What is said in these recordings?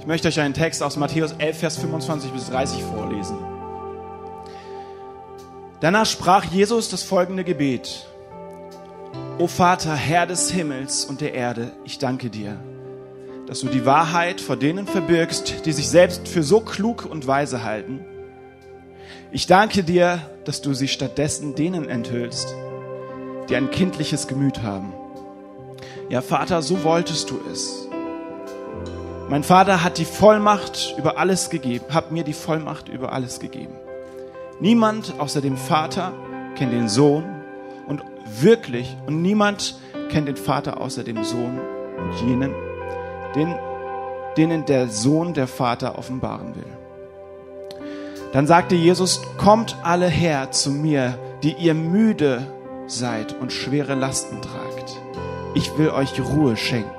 Ich möchte euch einen Text aus Matthäus 11, Vers 25 bis 30 vorlesen. Danach sprach Jesus das folgende Gebet. O Vater, Herr des Himmels und der Erde, ich danke dir, dass du die Wahrheit vor denen verbirgst, die sich selbst für so klug und weise halten. Ich danke dir, dass du sie stattdessen denen enthüllst, die ein kindliches Gemüt haben. Ja, Vater, so wolltest du es. Mein Vater hat die Vollmacht über alles gegeben, hat mir die Vollmacht über alles gegeben. Niemand außer dem Vater kennt den Sohn und wirklich, und niemand kennt den Vater außer dem Sohn und jenen, den, denen der Sohn der Vater offenbaren will. Dann sagte Jesus, kommt alle her zu mir, die ihr müde seid und schwere Lasten tragt. Ich will euch Ruhe schenken.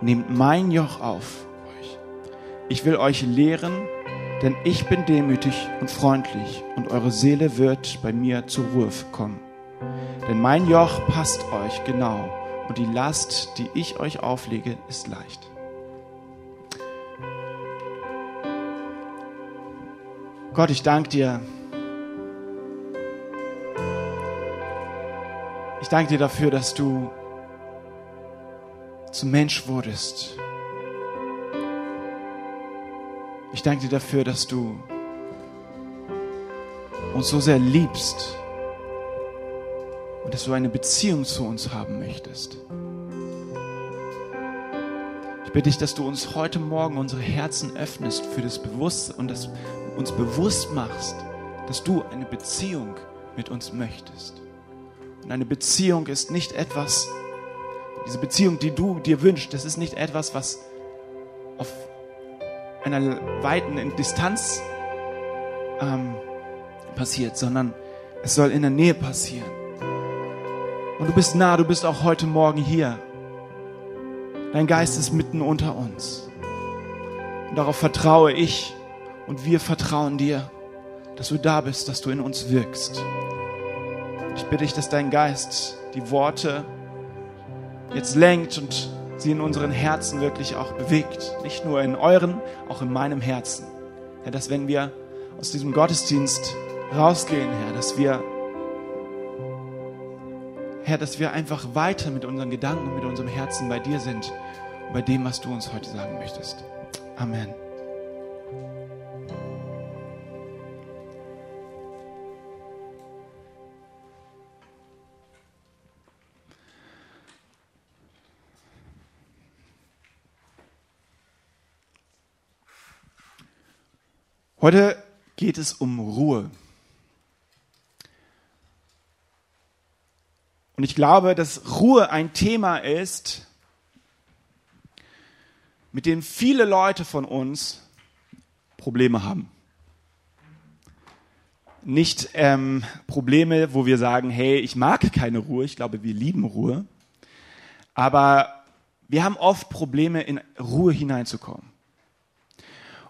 Nehmt mein Joch auf. Ich will euch lehren, denn ich bin demütig und freundlich und eure Seele wird bei mir zur Ruhe kommen. Denn mein Joch passt euch genau und die Last, die ich euch auflege, ist leicht. Gott, ich danke dir. Ich danke dir dafür, dass du zum Mensch wurdest. Ich danke dir dafür, dass du uns so sehr liebst und dass du eine Beziehung zu uns haben möchtest. Ich bitte dich, dass du uns heute Morgen unsere Herzen öffnest für das Bewusstsein und das uns bewusst machst, dass du eine Beziehung mit uns möchtest. Und eine Beziehung ist nicht etwas, diese Beziehung, die du dir wünschst, das ist nicht etwas, was auf einer weiten Distanz ähm, passiert, sondern es soll in der Nähe passieren. Und du bist nah, du bist auch heute Morgen hier. Dein Geist ist mitten unter uns. Und darauf vertraue ich und wir vertrauen dir, dass du da bist, dass du in uns wirkst. Ich bitte dich, dass dein Geist die Worte jetzt lenkt und sie in unseren Herzen wirklich auch bewegt. Nicht nur in euren, auch in meinem Herzen. Herr, dass wenn wir aus diesem Gottesdienst rausgehen, Herr, dass wir, Herr, dass wir einfach weiter mit unseren Gedanken und mit unserem Herzen bei dir sind und bei dem, was du uns heute sagen möchtest. Amen. Heute geht es um Ruhe. Und ich glaube, dass Ruhe ein Thema ist, mit dem viele Leute von uns Probleme haben. Nicht ähm, Probleme, wo wir sagen, hey, ich mag keine Ruhe, ich glaube, wir lieben Ruhe, aber wir haben oft Probleme, in Ruhe hineinzukommen.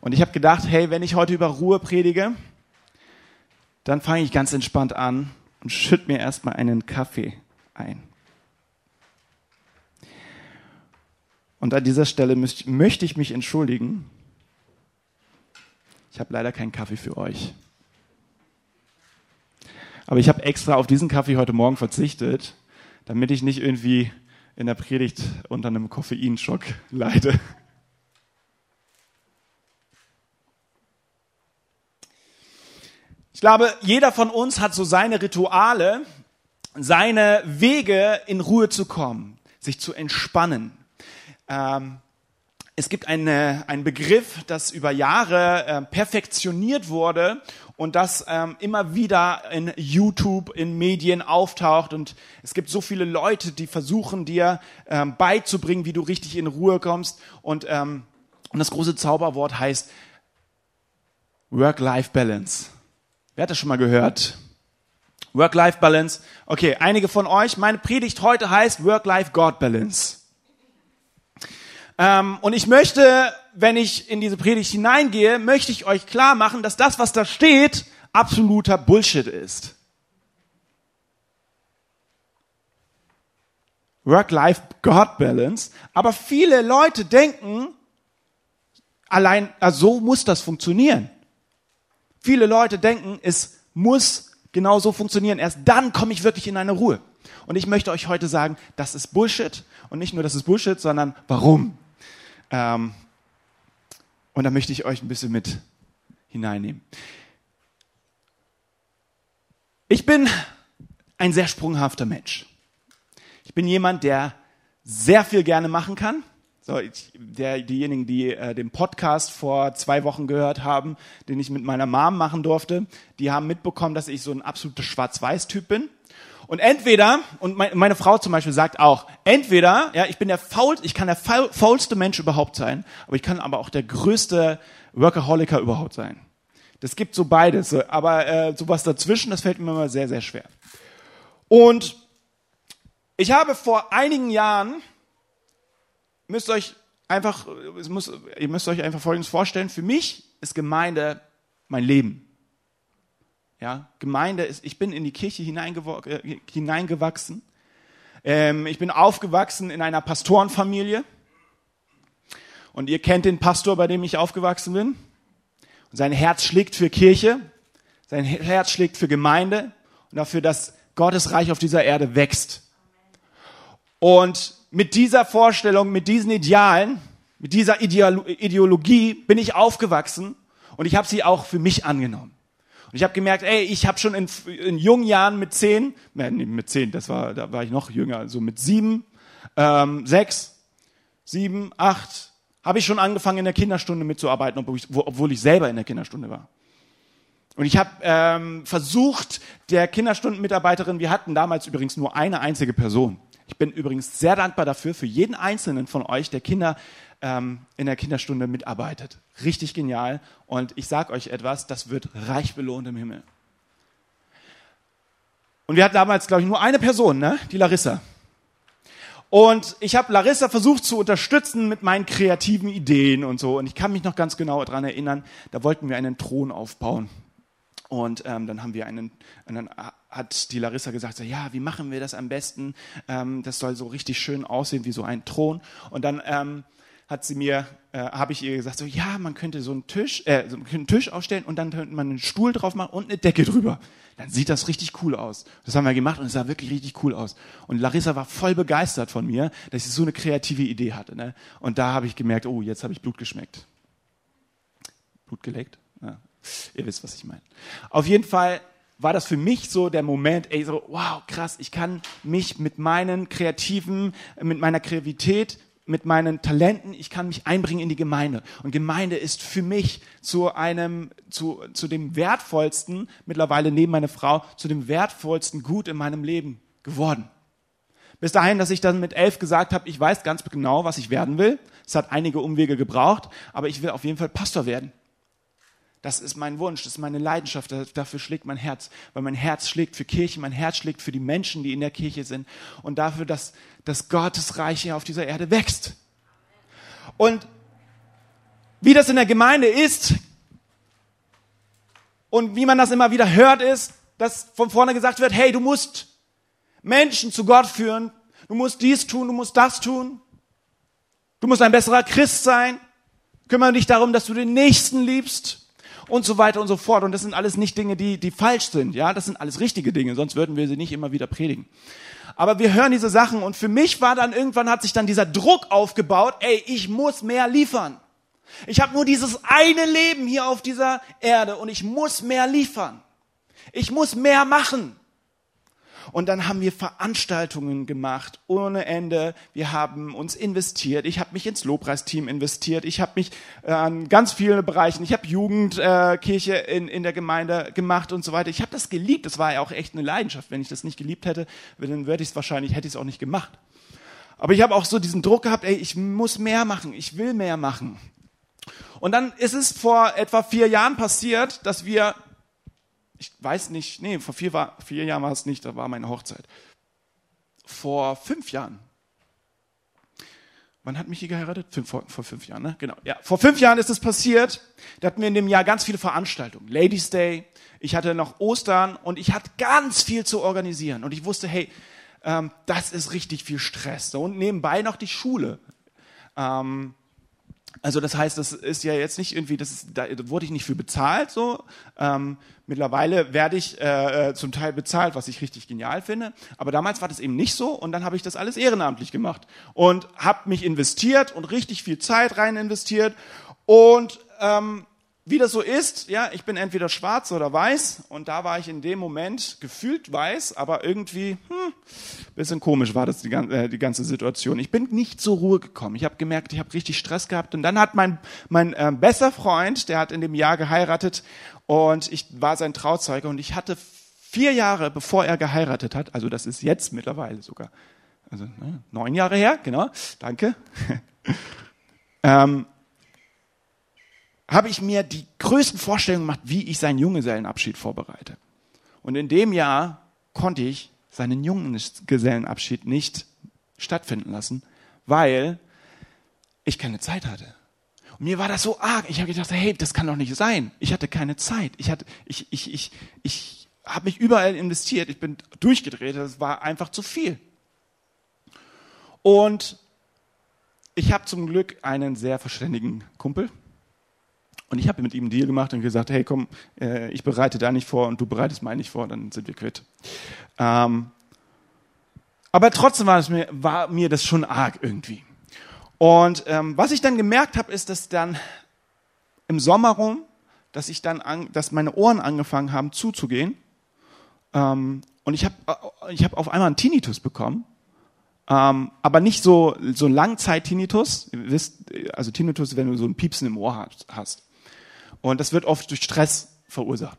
Und ich habe gedacht, hey, wenn ich heute über Ruhe predige, dann fange ich ganz entspannt an und schütt mir erstmal einen Kaffee ein. Und an dieser Stelle müsst, möchte ich mich entschuldigen. Ich habe leider keinen Kaffee für euch. Aber ich habe extra auf diesen Kaffee heute Morgen verzichtet, damit ich nicht irgendwie in der Predigt unter einem Koffeinschock leide. Ich glaube, jeder von uns hat so seine Rituale, seine Wege, in Ruhe zu kommen, sich zu entspannen. Ähm, es gibt eine, einen Begriff, das über Jahre äh, perfektioniert wurde und das ähm, immer wieder in YouTube, in Medien auftaucht. Und es gibt so viele Leute, die versuchen dir ähm, beizubringen, wie du richtig in Ruhe kommst. Und, ähm, und das große Zauberwort heißt Work-Life-Balance. Wer hat das schon mal gehört? Work-Life-Balance. Okay, einige von euch, meine Predigt heute heißt Work-Life-God-Balance. Ähm, und ich möchte, wenn ich in diese Predigt hineingehe, möchte ich euch klar machen, dass das, was da steht, absoluter Bullshit ist. Work-Life-God-Balance. Aber viele Leute denken, allein, also so muss das funktionieren. Viele Leute denken, es muss genau so funktionieren. Erst dann komme ich wirklich in eine Ruhe. Und ich möchte euch heute sagen, das ist Bullshit. Und nicht nur, das ist Bullshit, sondern warum. Ähm, und da möchte ich euch ein bisschen mit hineinnehmen. Ich bin ein sehr sprunghafter Mensch. Ich bin jemand, der sehr viel gerne machen kann. So, ich, der, diejenigen, die äh, den Podcast vor zwei Wochen gehört haben, den ich mit meiner Mom machen durfte, die haben mitbekommen, dass ich so ein absoluter Schwarz-Weiß-Typ bin. Und entweder, und mein, meine Frau zum Beispiel sagt auch, entweder, ja, ich bin der faul, ich kann der faulste Mensch überhaupt sein, aber ich kann aber auch der größte Workaholiker überhaupt sein. Das gibt so beides, aber äh, sowas dazwischen, das fällt mir immer sehr, sehr schwer. Und ich habe vor einigen Jahren, müsst euch einfach, muss, ihr müsst euch einfach Folgendes vorstellen, für mich ist Gemeinde mein Leben. Ja, Gemeinde ist, ich bin in die Kirche äh, hineingewachsen. Ähm, ich bin aufgewachsen in einer Pastorenfamilie. Und ihr kennt den Pastor, bei dem ich aufgewachsen bin. Und sein Herz schlägt für Kirche. Sein Herz schlägt für Gemeinde und dafür, dass Gottes Reich auf dieser Erde wächst. Und mit dieser Vorstellung, mit diesen Idealen, mit dieser Ideologie bin ich aufgewachsen und ich habe sie auch für mich angenommen. Und ich habe gemerkt, ey, ich habe schon in, in, jungen Jahren mit zehn, nee, mit zehn, das war, da war ich noch jünger, so mit sieben, ähm, sechs, sieben, acht, habe ich schon angefangen in der Kinderstunde mitzuarbeiten, obwohl ich, obwohl ich selber in der Kinderstunde war. Und ich habe ähm, versucht, der Kinderstundenmitarbeiterin, wir hatten damals übrigens nur eine einzige Person. Ich bin übrigens sehr dankbar dafür, für jeden einzelnen von euch, der Kinder ähm, in der Kinderstunde mitarbeitet. Richtig genial. Und ich sage euch etwas, das wird reich belohnt im Himmel. Und wir hatten damals, glaube ich, nur eine Person, ne? die Larissa. Und ich habe Larissa versucht zu unterstützen mit meinen kreativen Ideen und so. Und ich kann mich noch ganz genau daran erinnern, da wollten wir einen Thron aufbauen. Und ähm, dann haben wir einen, dann hat die Larissa gesagt, so, ja, wie machen wir das am besten? Ähm, das soll so richtig schön aussehen wie so ein Thron. Und dann ähm, hat sie mir, äh, habe ich ihr gesagt, so ja, man könnte so einen Tisch, äh, so einen Tisch aufstellen und dann könnte man einen Stuhl drauf machen und eine Decke drüber. Dann sieht das richtig cool aus. Das haben wir gemacht und es sah wirklich richtig cool aus. Und Larissa war voll begeistert von mir, dass ich so eine kreative Idee hatte. Ne? Und da habe ich gemerkt, oh, jetzt habe ich Blut geschmeckt. Blut geleckt? Ja. Ihr wisst, was ich meine. Auf jeden Fall war das für mich so der Moment, ey, so, wow, krass, ich kann mich mit meinen kreativen, mit meiner Kreativität mit meinen Talenten, ich kann mich einbringen in die Gemeinde. Und Gemeinde ist für mich zu einem, zu, zu dem wertvollsten, mittlerweile neben meiner Frau, zu dem wertvollsten Gut in meinem Leben geworden. Bis dahin, dass ich dann mit elf gesagt habe, ich weiß ganz genau, was ich werden will. Es hat einige Umwege gebraucht, aber ich will auf jeden Fall Pastor werden. Das ist mein Wunsch, das ist meine Leidenschaft, dafür schlägt mein Herz, weil mein Herz schlägt für Kirche, mein Herz schlägt für die Menschen, die in der Kirche sind. Und dafür, dass, dass Gottes Reich hier auf dieser Erde wächst. Und wie das in der Gemeinde ist und wie man das immer wieder hört, ist, dass von vorne gesagt wird, hey, du musst Menschen zu Gott führen, du musst dies tun, du musst das tun, du musst ein besserer Christ sein, kümmere dich darum, dass du den Nächsten liebst, und so weiter und so fort. Und das sind alles nicht Dinge, die, die falsch sind. Ja, das sind alles richtige Dinge, sonst würden wir sie nicht immer wieder predigen. Aber wir hören diese Sachen und für mich war dann irgendwann hat sich dann dieser Druck aufgebaut, ey, ich muss mehr liefern. Ich habe nur dieses eine Leben hier auf dieser Erde und ich muss mehr liefern. Ich muss mehr machen. Und dann haben wir Veranstaltungen gemacht ohne Ende. Wir haben uns investiert. Ich habe mich ins Lobpreisteam investiert. Ich habe mich äh, an ganz vielen Bereichen. Ich habe Jugendkirche äh, in, in der Gemeinde gemacht und so weiter. Ich habe das geliebt. Das war ja auch echt eine Leidenschaft. Wenn ich das nicht geliebt hätte, dann würde ich es wahrscheinlich, hätte ich es auch nicht gemacht. Aber ich habe auch so diesen Druck gehabt, ey, ich muss mehr machen. Ich will mehr machen. Und dann ist es vor etwa vier Jahren passiert, dass wir ich weiß nicht, nee, vor vier, war, vier Jahren war es nicht, da war meine Hochzeit. Vor fünf Jahren. Wann hat Michi geheiratet? Fünf, vor, vor, fünf Jahren, ne? Genau. Ja, vor fünf Jahren ist es passiert. Da hatten wir in dem Jahr ganz viele Veranstaltungen. Ladies Day. Ich hatte noch Ostern und ich hatte ganz viel zu organisieren. Und ich wusste, hey, ähm, das ist richtig viel Stress. Und nebenbei noch die Schule. Ähm, Also das heißt, das ist ja jetzt nicht irgendwie, das ist, da wurde ich nicht für bezahlt so. Ähm, mittlerweile werde ich äh, äh, zum Teil bezahlt, was ich richtig genial finde. Aber damals war das eben nicht so und dann habe ich das alles ehrenamtlich gemacht und habe mich investiert und richtig viel Zeit rein investiert und ähm, wie das so ist, ja, ich bin entweder schwarz oder weiß und da war ich in dem Moment gefühlt weiß, aber irgendwie, hm, bisschen komisch war das die, äh, die ganze Situation. Ich bin nicht zur Ruhe gekommen. Ich habe gemerkt, ich habe richtig Stress gehabt und dann hat mein mein äh, bester Freund, der hat in dem Jahr geheiratet und ich war sein Trauzeuge und ich hatte vier Jahre, bevor er geheiratet hat, also das ist jetzt mittlerweile sogar, also ne, neun Jahre her, genau, danke. ähm, habe ich mir die größten Vorstellungen gemacht, wie ich seinen Junggesellenabschied vorbereite. Und in dem Jahr konnte ich seinen Junggesellenabschied nicht stattfinden lassen, weil ich keine Zeit hatte. Und mir war das so arg. Ich habe gedacht, hey, das kann doch nicht sein. Ich hatte keine Zeit. Ich ich, ich, ich, ich habe mich überall investiert. Ich bin durchgedreht. Das war einfach zu viel. Und ich habe zum Glück einen sehr verständigen Kumpel, und ich habe mit ihm einen Deal gemacht und gesagt, hey komm, äh, ich bereite da nicht vor und du bereitest meinen nicht vor, dann sind wir quitt. Ähm, aber trotzdem war, mir, war, mir, das schon arg irgendwie. Und ähm, was ich dann gemerkt habe, ist, dass dann im Sommer rum, dass ich dann, an, dass meine Ohren angefangen haben zuzugehen. Ähm, und ich habe äh, ich hab auf einmal einen Tinnitus bekommen. Ähm, aber nicht so, so Langzeit-Tinnitus. Ihr wisst, also Tinnitus, wenn du so ein Piepsen im Ohr hast. Und das wird oft durch Stress verursacht.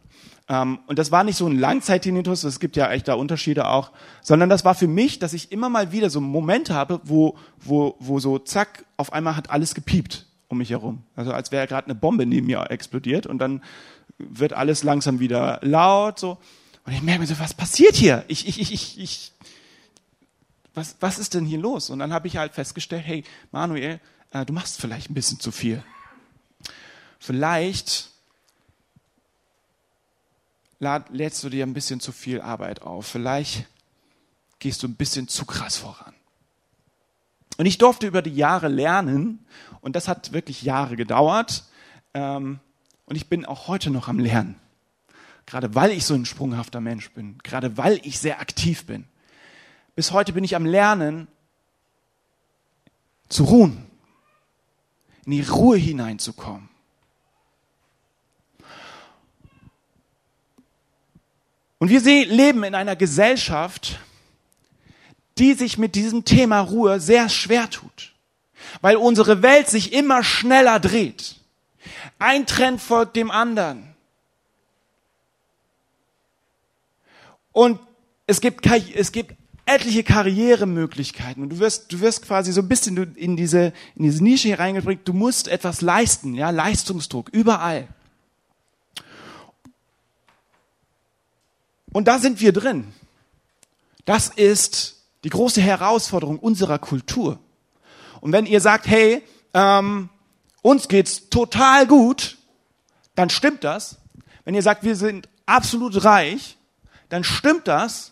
Ähm, und das war nicht so ein Langzeit-Tinnitus, es gibt ja echt da Unterschiede auch, sondern das war für mich, dass ich immer mal wieder so einen Moment habe, wo, wo, wo so zack, auf einmal hat alles gepiept um mich herum. Also als wäre gerade eine Bombe neben mir explodiert und dann wird alles langsam wieder laut, so. Und ich merke mir so, was passiert hier? Ich, ich, ich, ich, ich was, was ist denn hier los? Und dann habe ich halt festgestellt, hey, Manuel, äh, du machst vielleicht ein bisschen zu viel. Vielleicht lädst du dir ein bisschen zu viel Arbeit auf. Vielleicht gehst du ein bisschen zu krass voran. Und ich durfte über die Jahre lernen, und das hat wirklich Jahre gedauert, ähm, und ich bin auch heute noch am Lernen. Gerade weil ich so ein sprunghafter Mensch bin, gerade weil ich sehr aktiv bin. Bis heute bin ich am Lernen, zu ruhen, in die Ruhe hineinzukommen. Und wir leben in einer Gesellschaft, die sich mit diesem Thema Ruhe sehr schwer tut, weil unsere Welt sich immer schneller dreht. Ein Trend folgt dem anderen. Und es gibt, es gibt etliche Karrieremöglichkeiten und du wirst, du wirst quasi so ein bisschen in diese, in diese Nische hereingebracht. Du musst etwas leisten, ja, Leistungsdruck, überall. Und da sind wir drin. Das ist die große Herausforderung unserer Kultur. Und wenn ihr sagt, hey, ähm, uns geht's total gut, dann stimmt das. Wenn ihr sagt, wir sind absolut reich, dann stimmt das.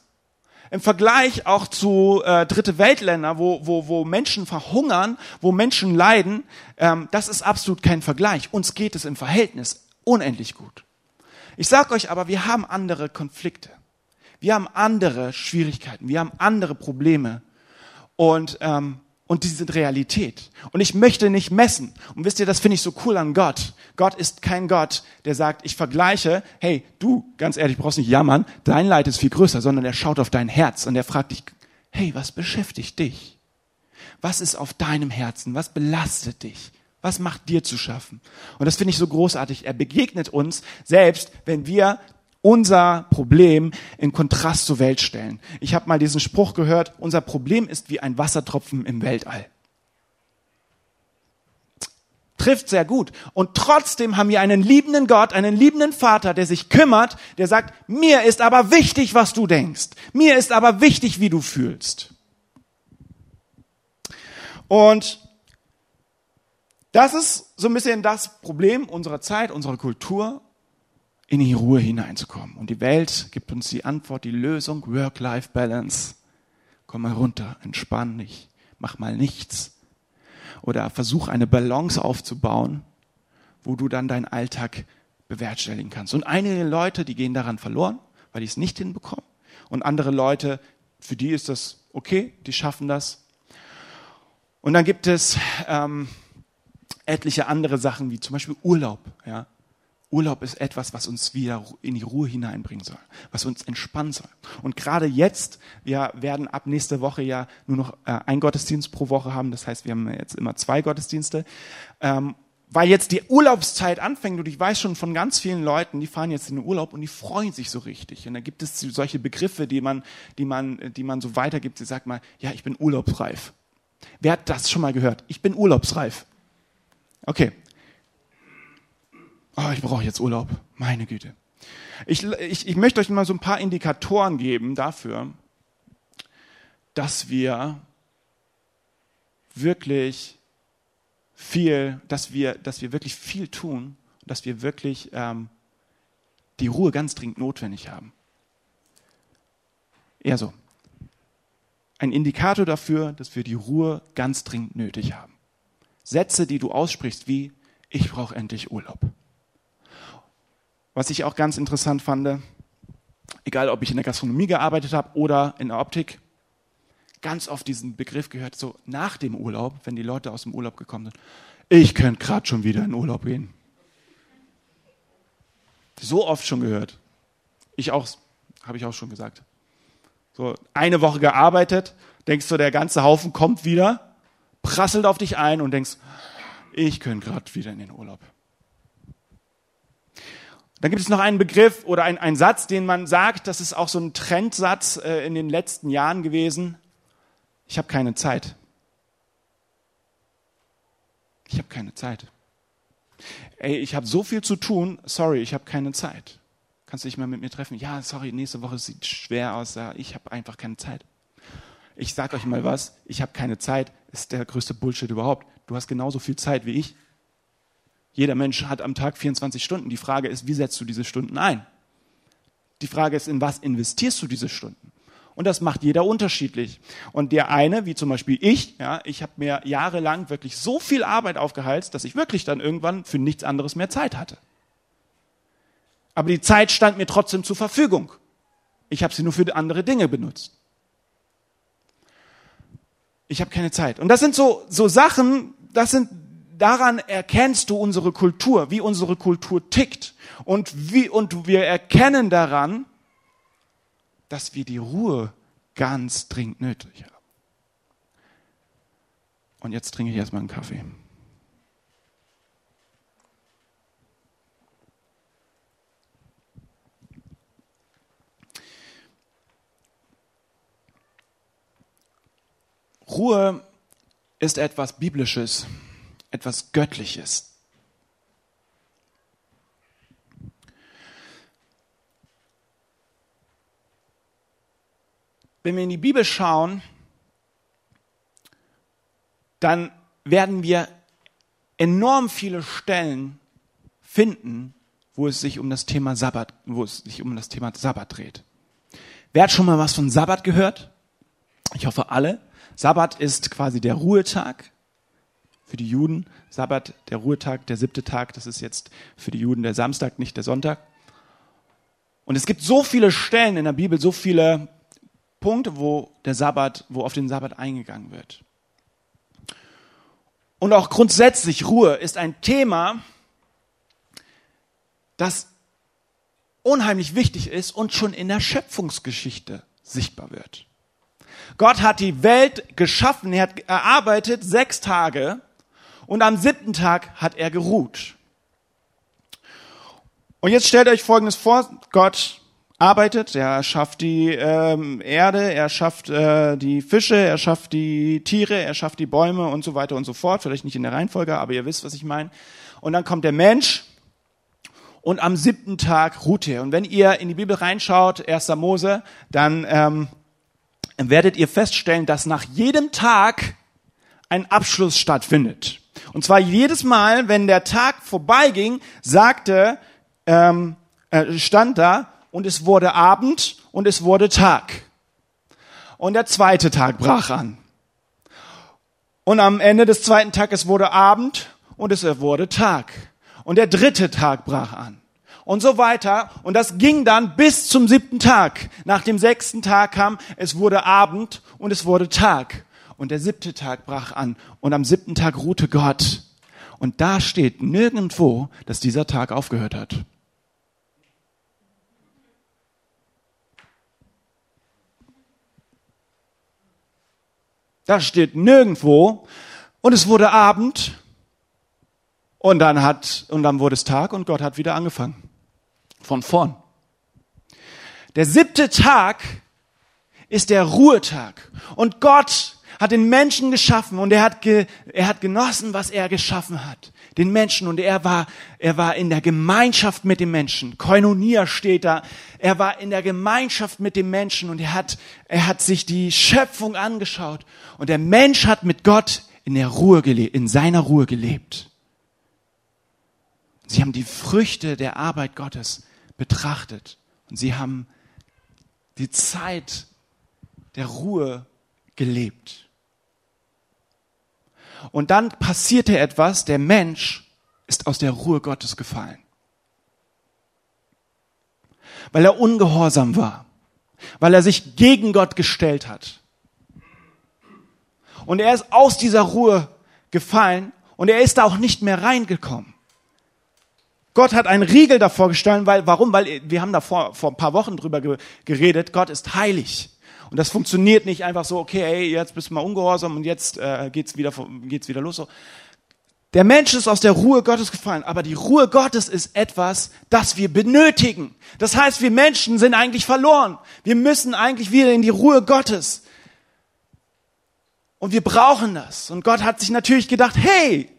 Im Vergleich auch zu äh, dritte Weltländer, wo, wo, wo Menschen verhungern, wo Menschen leiden, ähm, das ist absolut kein Vergleich. Uns geht es im Verhältnis unendlich gut. Ich sage euch aber, wir haben andere Konflikte. Wir haben andere Schwierigkeiten. Wir haben andere Probleme. Und, ähm, und die sind Realität. Und ich möchte nicht messen. Und wisst ihr, das finde ich so cool an Gott. Gott ist kein Gott, der sagt, ich vergleiche, hey, du, ganz ehrlich, brauchst nicht jammern, dein Leid ist viel größer, sondern er schaut auf dein Herz und er fragt dich, hey, was beschäftigt dich? Was ist auf deinem Herzen? Was belastet dich? Was macht dir zu schaffen? Und das finde ich so großartig. Er begegnet uns selbst, wenn wir unser Problem in Kontrast zur Welt stellen. Ich habe mal diesen Spruch gehört, unser Problem ist wie ein Wassertropfen im Weltall. Trifft sehr gut. Und trotzdem haben wir einen liebenden Gott, einen liebenden Vater, der sich kümmert, der sagt, mir ist aber wichtig, was du denkst. Mir ist aber wichtig, wie du fühlst. Und das ist so ein bisschen das Problem unserer Zeit, unserer Kultur in die Ruhe hineinzukommen. Und die Welt gibt uns die Antwort, die Lösung, Work-Life-Balance. Komm mal runter, entspann dich, mach mal nichts. oder versuch eine Balance aufzubauen, wo du dann deinen Alltag bewerkstelligen kannst. Und einige Leute, die gehen daran verloren, weil die es nicht hinbekommen. Und andere Leute, für die ist das okay, die schaffen das. Und dann gibt es ähm, etliche andere Sachen, wie zum Beispiel Urlaub. Ja? Urlaub ist etwas, was uns wieder in die Ruhe hineinbringen soll, was uns entspannen soll. Und gerade jetzt, wir werden ab nächste Woche ja nur noch äh, ein Gottesdienst pro Woche haben. Das heißt, wir haben jetzt immer zwei Gottesdienste. Ähm, weil jetzt die Urlaubszeit anfängt und ich weiß schon von ganz vielen Leuten, die fahren jetzt in den Urlaub und die freuen sich so richtig. Und da gibt es solche Begriffe, die man, die man, die man so weitergibt. Sie sagt mal, ja, ich bin urlaubsreif. Wer hat das schon mal gehört? Ich bin urlaubsreif. Okay. Oh, ich brauche jetzt Urlaub. Meine Güte. Ich, ich, ich möchte euch mal so ein paar Indikatoren geben dafür, dass wir wirklich viel, dass wir, dass wir wirklich viel tun, dass wir wirklich ähm, die Ruhe ganz dringend notwendig haben. Eher so. Ein Indikator dafür, dass wir die Ruhe ganz dringend nötig haben. Sätze, die du aussprichst, wie ich brauche endlich Urlaub. Was ich auch ganz interessant fand, egal ob ich in der Gastronomie gearbeitet habe oder in der Optik, ganz oft diesen Begriff gehört, so nach dem Urlaub, wenn die Leute aus dem Urlaub gekommen sind, ich könnte gerade schon wieder in Urlaub gehen. So oft schon gehört. Ich auch, habe ich auch schon gesagt. So eine Woche gearbeitet, denkst du, der ganze Haufen kommt wieder, prasselt auf dich ein und denkst, ich könnte gerade wieder in den Urlaub. Dann gibt es noch einen Begriff oder einen Satz, den man sagt, das ist auch so ein Trendsatz äh, in den letzten Jahren gewesen ich habe keine Zeit. Ich habe keine Zeit. Ey, ich habe so viel zu tun, sorry, ich habe keine Zeit. Kannst du dich mal mit mir treffen? Ja, sorry, nächste Woche sieht schwer aus, ja, ich habe einfach keine Zeit. Ich sage euch mal was, ich habe keine Zeit, ist der größte Bullshit überhaupt. Du hast genauso viel Zeit wie ich. Jeder Mensch hat am Tag 24 Stunden. Die Frage ist, wie setzt du diese Stunden ein? Die Frage ist, in was investierst du diese Stunden? Und das macht jeder unterschiedlich. Und der eine, wie zum Beispiel ich, ja, ich habe mir jahrelang wirklich so viel Arbeit aufgeheizt, dass ich wirklich dann irgendwann für nichts anderes mehr Zeit hatte. Aber die Zeit stand mir trotzdem zur Verfügung. Ich habe sie nur für andere Dinge benutzt. Ich habe keine Zeit. Und das sind so, so Sachen, das sind, daran erkennst du unsere Kultur, wie unsere Kultur tickt. Und wie, und wir erkennen daran, dass wir die Ruhe ganz dringend nötig haben. Und jetzt trinke ich erstmal einen Kaffee. Ruhe ist etwas Biblisches, etwas Göttliches. wenn wir in die Bibel schauen, dann werden wir enorm viele Stellen finden, wo es sich um das Thema Sabbat, wo es sich um das Thema Sabbat dreht. Wer hat schon mal was von Sabbat gehört? Ich hoffe alle. Sabbat ist quasi der Ruhetag für die Juden. Sabbat, der Ruhetag, der siebte Tag, das ist jetzt für die Juden der Samstag, nicht der Sonntag. Und es gibt so viele Stellen in der Bibel, so viele Punkte, wo der Sabbat, wo auf den Sabbat eingegangen wird. Und auch grundsätzlich Ruhe ist ein Thema, das unheimlich wichtig ist und schon in der Schöpfungsgeschichte sichtbar wird. Gott hat die Welt geschaffen, er hat erarbeitet sechs Tage und am siebten Tag hat er geruht. Und jetzt stellt euch Folgendes vor, Gott arbeitet. Er schafft die ähm, Erde, er schafft äh, die Fische, er schafft die Tiere, er schafft die Bäume und so weiter und so fort. Vielleicht nicht in der Reihenfolge, aber ihr wisst, was ich meine. Und dann kommt der Mensch und am siebten Tag ruht er. Und wenn ihr in die Bibel reinschaut, 1. Mose, dann ähm, werdet ihr feststellen, dass nach jedem Tag ein Abschluss stattfindet. Und zwar jedes Mal, wenn der Tag vorbeiging, sagte, ähm, äh, stand da, und es wurde Abend und es wurde Tag. Und der zweite Tag brach an. Und am Ende des zweiten Tages wurde Abend und es wurde Tag. Und der dritte Tag brach an. Und so weiter. Und das ging dann bis zum siebten Tag. Nach dem sechsten Tag kam, es wurde Abend und es wurde Tag. Und der siebte Tag brach an. Und am siebten Tag ruhte Gott. Und da steht nirgendwo, dass dieser Tag aufgehört hat. Das steht nirgendwo. Und es wurde Abend. Und dann hat, und dann wurde es Tag und Gott hat wieder angefangen. Von vorn. Der siebte Tag ist der Ruhetag. Und Gott hat den Menschen geschaffen und er hat, ge, er hat genossen, was er geschaffen hat. Den Menschen und er war, er war in der Gemeinschaft mit dem Menschen. Koinonia steht da. Er war in der Gemeinschaft mit dem Menschen und er hat, er hat sich die Schöpfung angeschaut und der Mensch hat mit Gott in der Ruhe gelebt, in seiner Ruhe gelebt. Sie haben die Früchte der Arbeit Gottes betrachtet und sie haben die Zeit der Ruhe gelebt. Und dann passierte etwas, der Mensch ist aus der Ruhe Gottes gefallen. Weil er ungehorsam war, weil er sich gegen Gott gestellt hat. Und er ist aus dieser Ruhe gefallen und er ist da auch nicht mehr reingekommen. Gott hat einen Riegel davor gestellt, weil, warum? Weil wir haben da vor, vor ein paar Wochen drüber geredet, Gott ist heilig. Und das funktioniert nicht einfach so, okay, ey, jetzt bist du mal ungehorsam und jetzt äh, geht's wieder geht's wieder los. So. Der Mensch ist aus der Ruhe Gottes gefallen, aber die Ruhe Gottes ist etwas, das wir benötigen. Das heißt, wir Menschen sind eigentlich verloren. Wir müssen eigentlich wieder in die Ruhe Gottes. Und wir brauchen das. Und Gott hat sich natürlich gedacht, hey,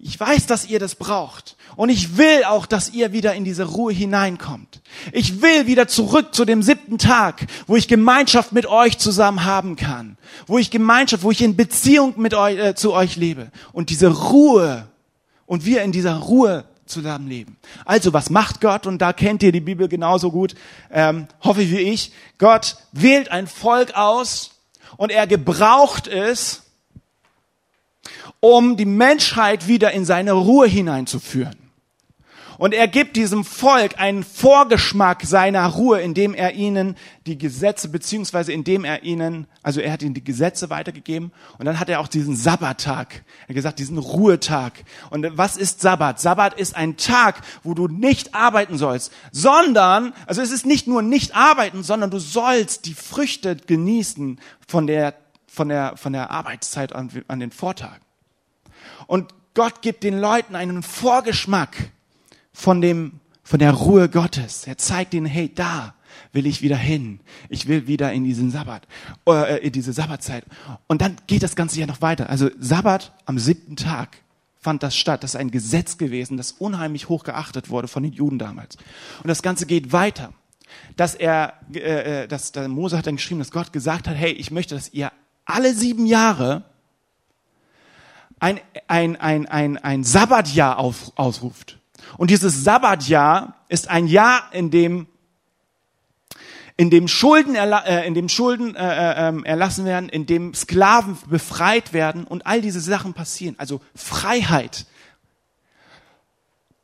ich weiß, dass ihr das braucht. Und ich will auch, dass ihr wieder in diese Ruhe hineinkommt. Ich will wieder zurück zu dem siebten Tag, wo ich Gemeinschaft mit euch zusammen haben kann. Wo ich Gemeinschaft, wo ich in Beziehung mit euch, äh, zu euch lebe. Und diese Ruhe und wir in dieser Ruhe zusammen leben. Also, was macht Gott? Und da kennt ihr die Bibel genauso gut, ähm, hoffe ich wie ich. Gott wählt ein Volk aus und er gebraucht es, um die Menschheit wieder in seine Ruhe hineinzuführen. Und er gibt diesem Volk einen Vorgeschmack seiner Ruhe, indem er ihnen die Gesetze, beziehungsweise indem er ihnen, also er hat ihnen die Gesetze weitergegeben und dann hat er auch diesen Sabbattag, er hat gesagt, diesen Ruhetag. Und was ist Sabbat? Sabbat ist ein Tag, wo du nicht arbeiten sollst, sondern, also es ist nicht nur nicht arbeiten, sondern du sollst die Früchte genießen von der, von der, von der Arbeitszeit an, an den Vortagen. Und Gott gibt den Leuten einen Vorgeschmack von dem, von der Ruhe Gottes. Er zeigt ihnen, hey, da will ich wieder hin. Ich will wieder in diesen Sabbat, äh, in diese Sabbatzeit. Und dann geht das Ganze ja noch weiter. Also Sabbat am siebten Tag fand das statt. Das ist ein Gesetz gewesen, das unheimlich hoch geachtet wurde von den Juden damals. Und das Ganze geht weiter. Dass er, äh, äh dass der Mose hat dann geschrieben, dass Gott gesagt hat, hey, ich möchte, dass ihr alle sieben Jahre ein, ein, ein, ein, ein Sabbatjahr auf, ausruft. Und dieses Sabbatjahr ist ein Jahr, in dem in dem Schulden, äh, in dem Schulden äh, äh, ähm, erlassen werden, in dem Sklaven befreit werden und all diese Sachen passieren. Also Freiheit.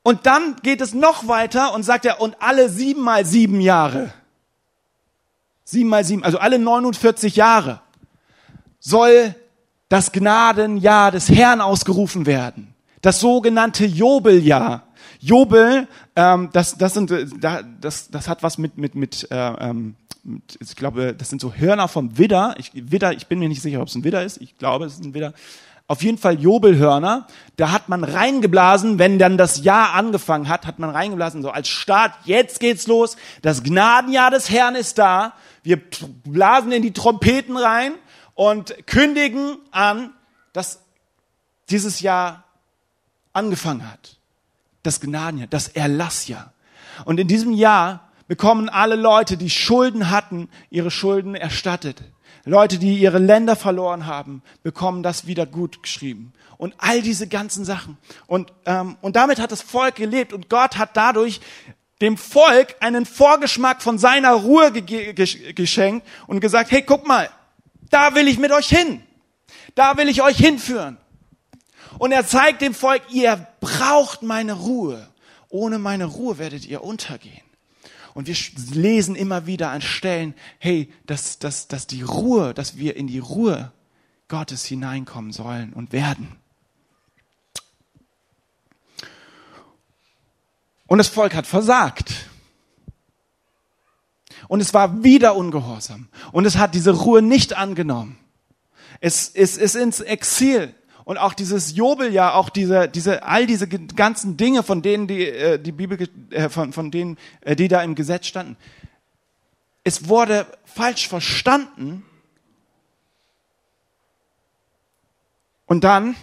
Und dann geht es noch weiter und sagt er, und alle sieben mal sieben Jahre, sieben mal sieben, also alle 49 Jahre, soll das Gnadenjahr des Herrn ausgerufen werden. Das sogenannte Jobeljahr. Jobel, ähm, das, das, sind, äh, das, das hat was mit, mit, mit, äh, ähm, mit, ich glaube, das sind so Hörner vom Widder. Ich, Widder, ich bin mir nicht sicher, ob es ein Widder ist. Ich glaube, es ist ein Widder. Auf jeden Fall Jobelhörner. Da hat man reingeblasen, wenn dann das Jahr angefangen hat, hat man reingeblasen, so als Start, jetzt geht's los. Das Gnadenjahr des Herrn ist da. Wir blasen in die Trompeten rein und kündigen an, dass dieses Jahr angefangen hat. Das Gnadenjahr, das Erlassjahr. Und in diesem Jahr bekommen alle Leute, die Schulden hatten, ihre Schulden erstattet. Leute, die ihre Länder verloren haben, bekommen das wieder gut geschrieben. Und all diese ganzen Sachen. Und, ähm, und damit hat das Volk gelebt. Und Gott hat dadurch dem Volk einen Vorgeschmack von seiner Ruhe ge geschenkt und gesagt, hey, guck mal, da will ich mit euch hin. Da will ich euch hinführen. Und er zeigt dem Volk, ihr braucht meine Ruhe. Ohne meine Ruhe werdet ihr untergehen. Und wir lesen immer wieder an Stellen, hey, dass, dass, dass die Ruhe, dass wir in die Ruhe Gottes hineinkommen sollen und werden. Und das Volk hat versagt. Und es war wieder ungehorsam. Und es hat diese Ruhe nicht angenommen. Es, ist ins Exil. Und auch dieses Jobeljahr, auch diese, diese, all diese ganzen Dinge, von denen die, äh, die Bibel, äh, von, von denen, äh, die da im Gesetz standen. Es wurde falsch verstanden. Und dann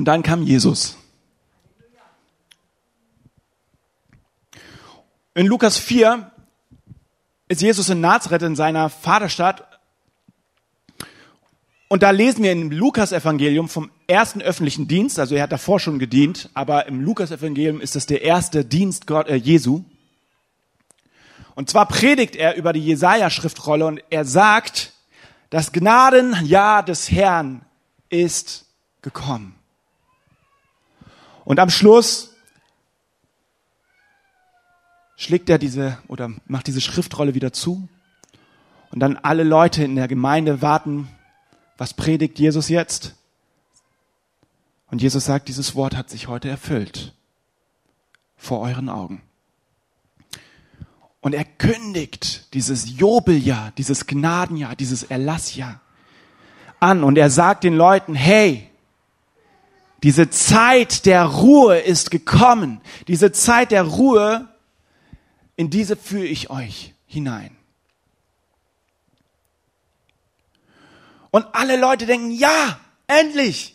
Und dann kam Jesus. In Lukas 4 ist Jesus in Nazareth in seiner Vaterstadt. Und da lesen wir im Lukas-Evangelium vom ersten öffentlichen Dienst, also er hat davor schon gedient, aber im Lukas-Evangelium ist das der erste Dienst Gott, äh, Jesu. Und zwar predigt er über die Jesaja-Schriftrolle und er sagt, das Gnadenjahr des Herrn ist gekommen. Und am Schluss schlägt er diese oder macht diese Schriftrolle wieder zu. Und dann alle Leute in der Gemeinde warten, was predigt Jesus jetzt? Und Jesus sagt, dieses Wort hat sich heute erfüllt. Vor euren Augen. Und er kündigt dieses Jobeljahr, dieses Gnadenjahr, dieses Erlassjahr an. Und er sagt den Leuten, hey, diese Zeit der Ruhe ist gekommen. Diese Zeit der Ruhe, in diese führe ich euch hinein. Und alle Leute denken, ja, endlich,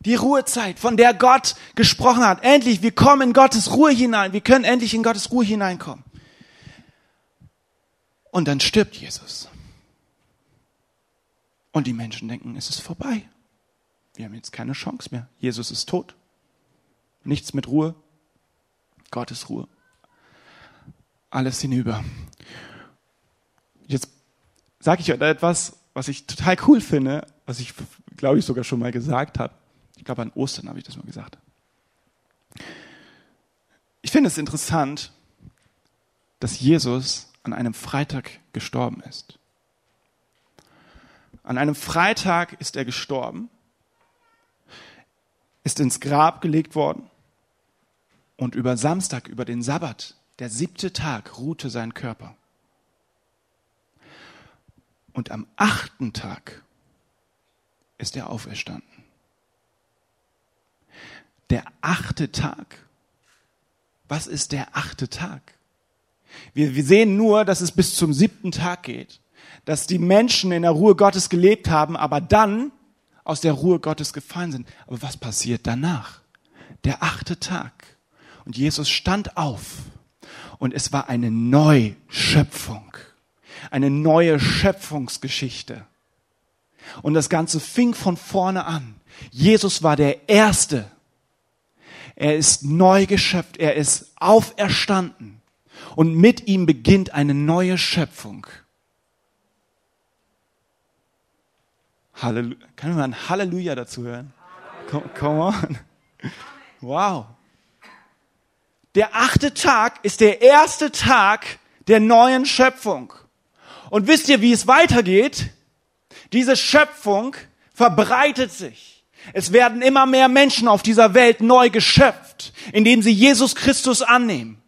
die Ruhezeit, von der Gott gesprochen hat. Endlich, wir kommen in Gottes Ruhe hinein. Wir können endlich in Gottes Ruhe hineinkommen. Und dann stirbt Jesus. Und die Menschen denken, es ist vorbei. Wir haben jetzt keine Chance mehr. Jesus ist tot. Nichts mit Ruhe. Gottes Ruhe. Alles hinüber. Jetzt sage ich euch etwas, was ich total cool finde, was ich, glaube ich, sogar schon mal gesagt habe. Ich glaube, an Ostern habe ich das mal gesagt. Ich finde es interessant, dass Jesus an einem Freitag gestorben ist. An einem Freitag ist er gestorben ist ins Grab gelegt worden und über Samstag, über den Sabbat, der siebte Tag, ruhte sein Körper. Und am achten Tag ist er auferstanden. Der achte Tag. Was ist der achte Tag? Wir, wir sehen nur, dass es bis zum siebten Tag geht, dass die Menschen in der Ruhe Gottes gelebt haben, aber dann aus der Ruhe Gottes gefallen sind. Aber was passiert danach? Der achte Tag. Und Jesus stand auf. Und es war eine Neuschöpfung. Eine neue Schöpfungsgeschichte. Und das Ganze fing von vorne an. Jesus war der Erste. Er ist neu geschöpft. Er ist auferstanden. Und mit ihm beginnt eine neue Schöpfung. Halleluja. Können wir ein Halleluja dazu hören? Come, come on. Wow. Der achte Tag ist der erste Tag der neuen Schöpfung. Und wisst ihr, wie es weitergeht? Diese Schöpfung verbreitet sich. Es werden immer mehr Menschen auf dieser Welt neu geschöpft, indem sie Jesus Christus annehmen.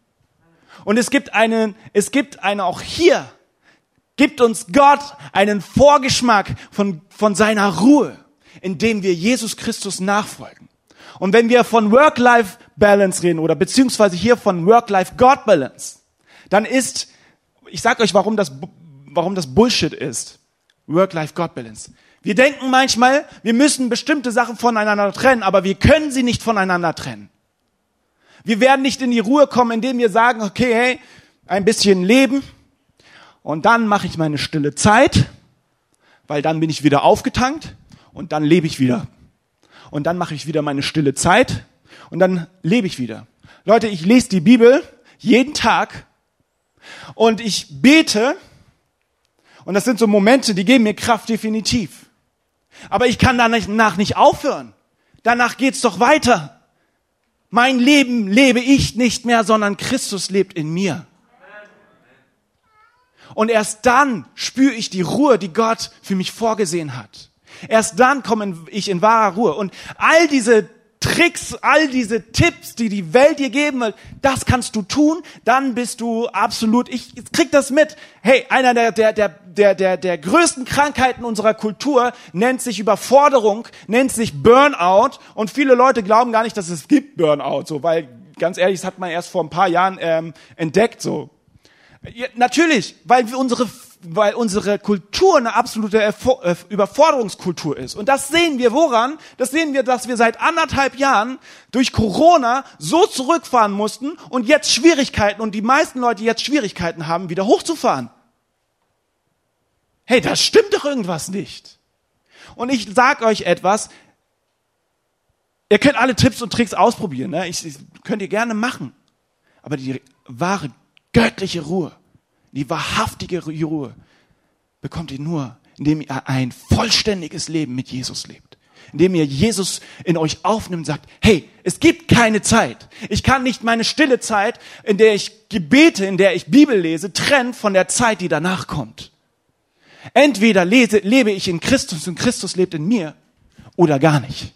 Und es gibt einen, es gibt eine auch hier gibt uns Gott einen Vorgeschmack von, von seiner Ruhe, indem wir Jesus Christus nachfolgen. Und wenn wir von Work-Life-Balance reden oder beziehungsweise hier von Work-Life-God-Balance, dann ist, ich sag euch, warum das, warum das Bullshit ist. Work-Life-God-Balance. Wir denken manchmal, wir müssen bestimmte Sachen voneinander trennen, aber wir können sie nicht voneinander trennen. Wir werden nicht in die Ruhe kommen, indem wir sagen, okay, hey, ein bisschen leben, und dann mache ich meine stille Zeit, weil dann bin ich wieder aufgetankt und dann lebe ich wieder. Und dann mache ich wieder meine stille Zeit und dann lebe ich wieder. Leute, ich lese die Bibel jeden Tag. Und ich bete. Und das sind so Momente, die geben mir Kraft definitiv. Aber ich kann danach nicht aufhören. Danach geht's doch weiter. Mein Leben lebe ich nicht mehr, sondern Christus lebt in mir. Und erst dann spüre ich die Ruhe, die Gott für mich vorgesehen hat. Erst dann komme ich in wahrer Ruhe. Und all diese Tricks, all diese Tipps, die die Welt dir geben will, das kannst du tun, dann bist du absolut, ich krieg das mit. Hey, einer der, der, der, der, der, der größten Krankheiten unserer Kultur nennt sich Überforderung, nennt sich Burnout und viele Leute glauben gar nicht, dass es gibt Burnout, so, weil ganz ehrlich, das hat man erst vor ein paar Jahren ähm, entdeckt, so. Ja, natürlich, weil unsere weil unsere Kultur eine absolute äh, Überforderungskultur ist. Und das sehen wir woran? Das sehen wir, dass wir seit anderthalb Jahren durch Corona so zurückfahren mussten und jetzt Schwierigkeiten und die meisten Leute jetzt Schwierigkeiten haben, wieder hochzufahren. Hey, das stimmt doch irgendwas nicht. Und ich sag euch etwas, ihr könnt alle Tipps und Tricks ausprobieren, ne? ich, ich, könnt ihr gerne machen. Aber die wahre göttliche Ruhe, die wahrhaftige Ruhe bekommt ihr nur, indem ihr ein vollständiges Leben mit Jesus lebt. Indem ihr Jesus in euch aufnimmt und sagt, hey, es gibt keine Zeit. Ich kann nicht meine stille Zeit, in der ich gebete, in der ich Bibel lese, trennen von der Zeit, die danach kommt. Entweder lese, lebe ich in Christus und Christus lebt in mir oder gar nicht.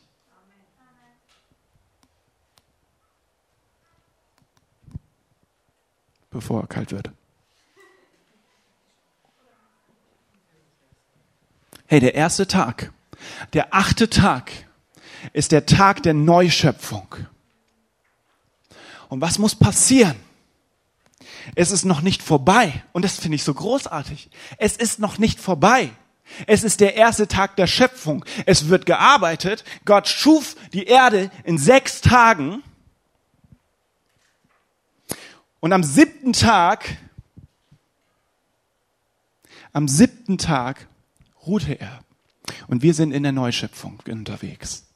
Bevor er kalt wird. Hey, der erste Tag, der achte Tag ist der Tag der Neuschöpfung. Und was muss passieren? Es ist noch nicht vorbei. Und das finde ich so großartig. Es ist noch nicht vorbei. Es ist der erste Tag der Schöpfung. Es wird gearbeitet. Gott schuf die Erde in sechs Tagen. Und am siebten Tag, am siebten Tag ruhte er. Und wir sind in der Neuschöpfung unterwegs.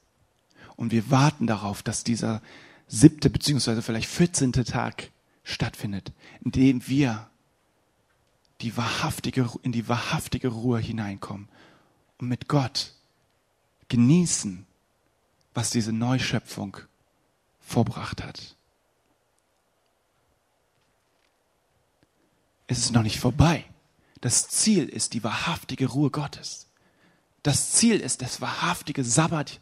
Und wir warten darauf, dass dieser siebte beziehungsweise vielleicht vierzehnte Tag stattfindet, in dem wir die wahrhaftige, in die wahrhaftige Ruhe hineinkommen und mit Gott genießen, was diese Neuschöpfung vorbracht hat. Es ist noch nicht vorbei. Das Ziel ist die wahrhaftige Ruhe Gottes. Das Ziel ist das wahrhaftige Sabbat,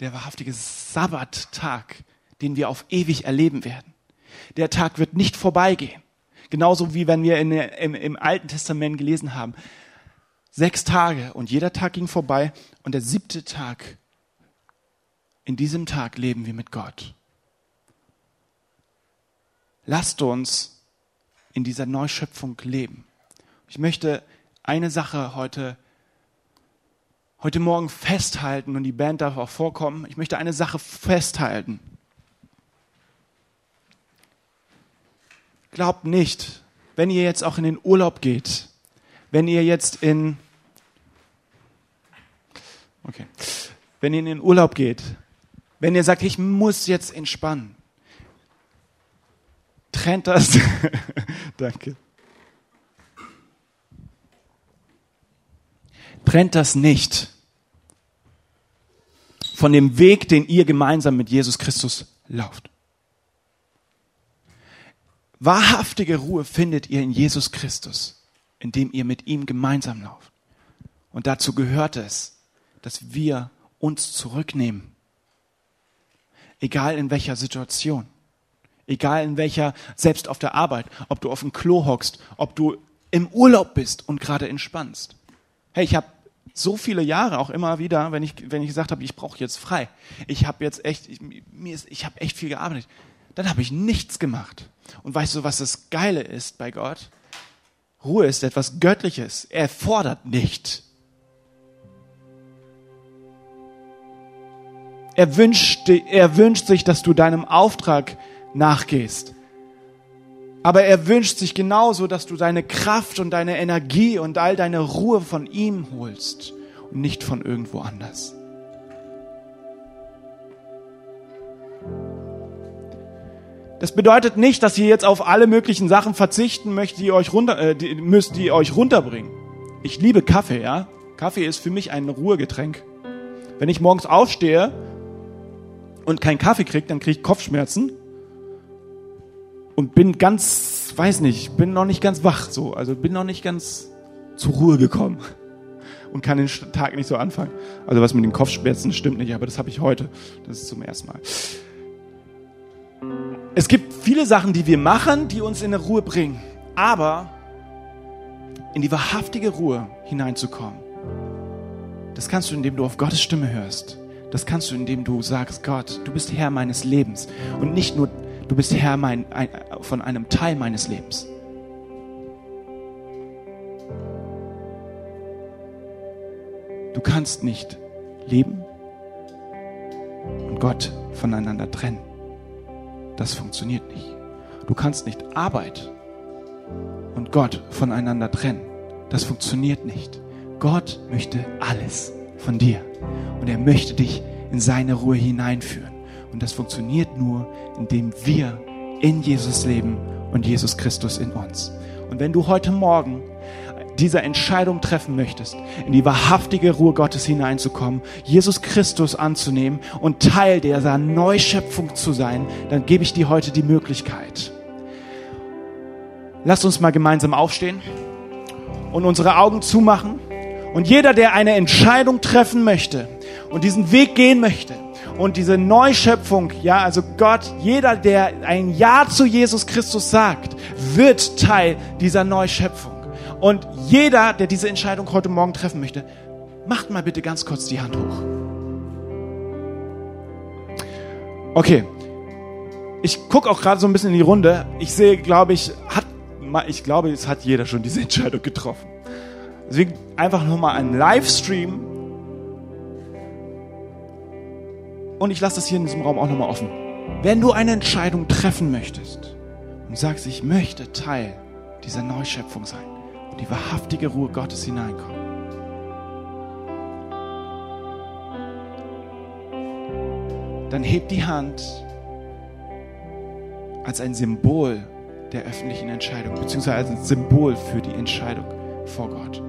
der wahrhaftige Sabbattag, den wir auf ewig erleben werden. Der Tag wird nicht vorbeigehen. Genauso wie wenn wir in, im, im Alten Testament gelesen haben. Sechs Tage und jeder Tag ging vorbei und der siebte Tag, in diesem Tag leben wir mit Gott. Lasst uns in dieser Neuschöpfung leben. Ich möchte eine Sache heute, heute Morgen festhalten und die Band darf auch vorkommen. Ich möchte eine Sache festhalten. Glaubt nicht, wenn ihr jetzt auch in den Urlaub geht, wenn ihr jetzt in, okay, wenn ihr in den Urlaub geht, wenn ihr sagt, ich muss jetzt entspannen, trennt das, danke, trennt das nicht von dem Weg, den ihr gemeinsam mit Jesus Christus lauft. Wahrhaftige Ruhe findet ihr in Jesus Christus, indem ihr mit ihm gemeinsam lauft. Und dazu gehört es, dass wir uns zurücknehmen. Egal in welcher Situation. Egal in welcher, selbst auf der Arbeit, ob du auf dem Klo hockst, ob du im Urlaub bist und gerade entspannst. Hey, ich habe so viele Jahre auch immer wieder, wenn ich, wenn ich gesagt habe, ich brauche jetzt frei. Ich habe jetzt echt, ich, mir ist, ich habe echt viel gearbeitet. Dann habe ich nichts gemacht. Und weißt du, was das Geile ist bei Gott? Ruhe ist etwas Göttliches. Er fordert nicht. Er wünscht, er wünscht sich, dass du deinem Auftrag nachgehst. Aber er wünscht sich genauso, dass du deine Kraft und deine Energie und all deine Ruhe von ihm holst und nicht von irgendwo anders. Das bedeutet nicht, dass ihr jetzt auf alle möglichen Sachen verzichten möchtet, die euch runter, äh, die, müsst, die euch runterbringen. Ich liebe Kaffee, ja. Kaffee ist für mich ein Ruhegetränk. Wenn ich morgens aufstehe und keinen Kaffee kriege, dann kriege ich Kopfschmerzen und bin ganz, weiß nicht, bin noch nicht ganz wach, so, also bin noch nicht ganz zur Ruhe gekommen und kann den Tag nicht so anfangen. Also was mit den Kopfschmerzen stimmt nicht, aber das habe ich heute. Das ist zum ersten Mal. Es gibt viele Sachen, die wir machen, die uns in eine Ruhe bringen, aber in die wahrhaftige Ruhe hineinzukommen, das kannst du, indem du auf Gottes Stimme hörst. Das kannst du, indem du sagst, Gott, du bist Herr meines Lebens. Und nicht nur, du bist Herr mein, ein, von einem Teil meines Lebens. Du kannst nicht leben und Gott voneinander trennen. Das funktioniert nicht. Du kannst nicht Arbeit und Gott voneinander trennen. Das funktioniert nicht. Gott möchte alles von dir. Und er möchte dich in seine Ruhe hineinführen. Und das funktioniert nur, indem wir in Jesus leben und Jesus Christus in uns. Und wenn du heute Morgen diese Entscheidung treffen möchtest, in die wahrhaftige Ruhe Gottes hineinzukommen, Jesus Christus anzunehmen und Teil dieser Neuschöpfung zu sein, dann gebe ich dir heute die Möglichkeit. Lass uns mal gemeinsam aufstehen und unsere Augen zumachen. Und jeder, der eine Entscheidung treffen möchte und diesen Weg gehen möchte und diese Neuschöpfung, ja, also Gott, jeder, der ein Ja zu Jesus Christus sagt, wird Teil dieser Neuschöpfung. Und jeder, der diese Entscheidung heute Morgen treffen möchte, macht mal bitte ganz kurz die Hand hoch. Okay. Ich gucke auch gerade so ein bisschen in die Runde. Ich sehe, glaube ich, hat, ich glaube, es hat jeder schon diese Entscheidung getroffen. Deswegen einfach nur mal einen Livestream. Und ich lasse das hier in diesem Raum auch nochmal offen. Wenn du eine Entscheidung treffen möchtest und sagst, ich möchte Teil dieser Neuschöpfung sein und die wahrhaftige Ruhe Gottes hineinkommen, dann heb die Hand als ein Symbol der öffentlichen Entscheidung, beziehungsweise als ein Symbol für die Entscheidung vor Gott.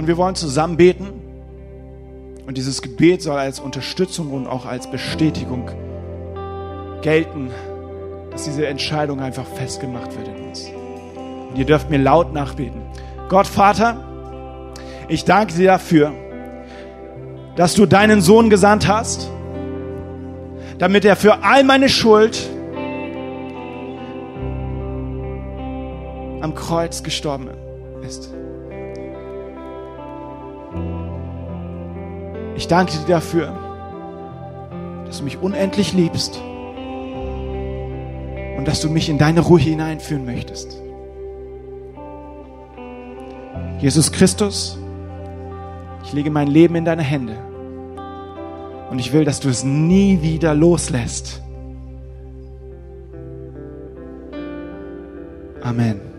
Und wir wollen zusammen beten. Und dieses Gebet soll als Unterstützung und auch als Bestätigung gelten, dass diese Entscheidung einfach festgemacht wird in uns. Und ihr dürft mir laut nachbeten. Gott Vater, ich danke dir dafür, dass du deinen Sohn gesandt hast, damit er für all meine Schuld am Kreuz gestorben ist. Ich danke dir dafür, dass du mich unendlich liebst und dass du mich in deine Ruhe hineinführen möchtest. Jesus Christus, ich lege mein Leben in deine Hände und ich will, dass du es nie wieder loslässt. Amen.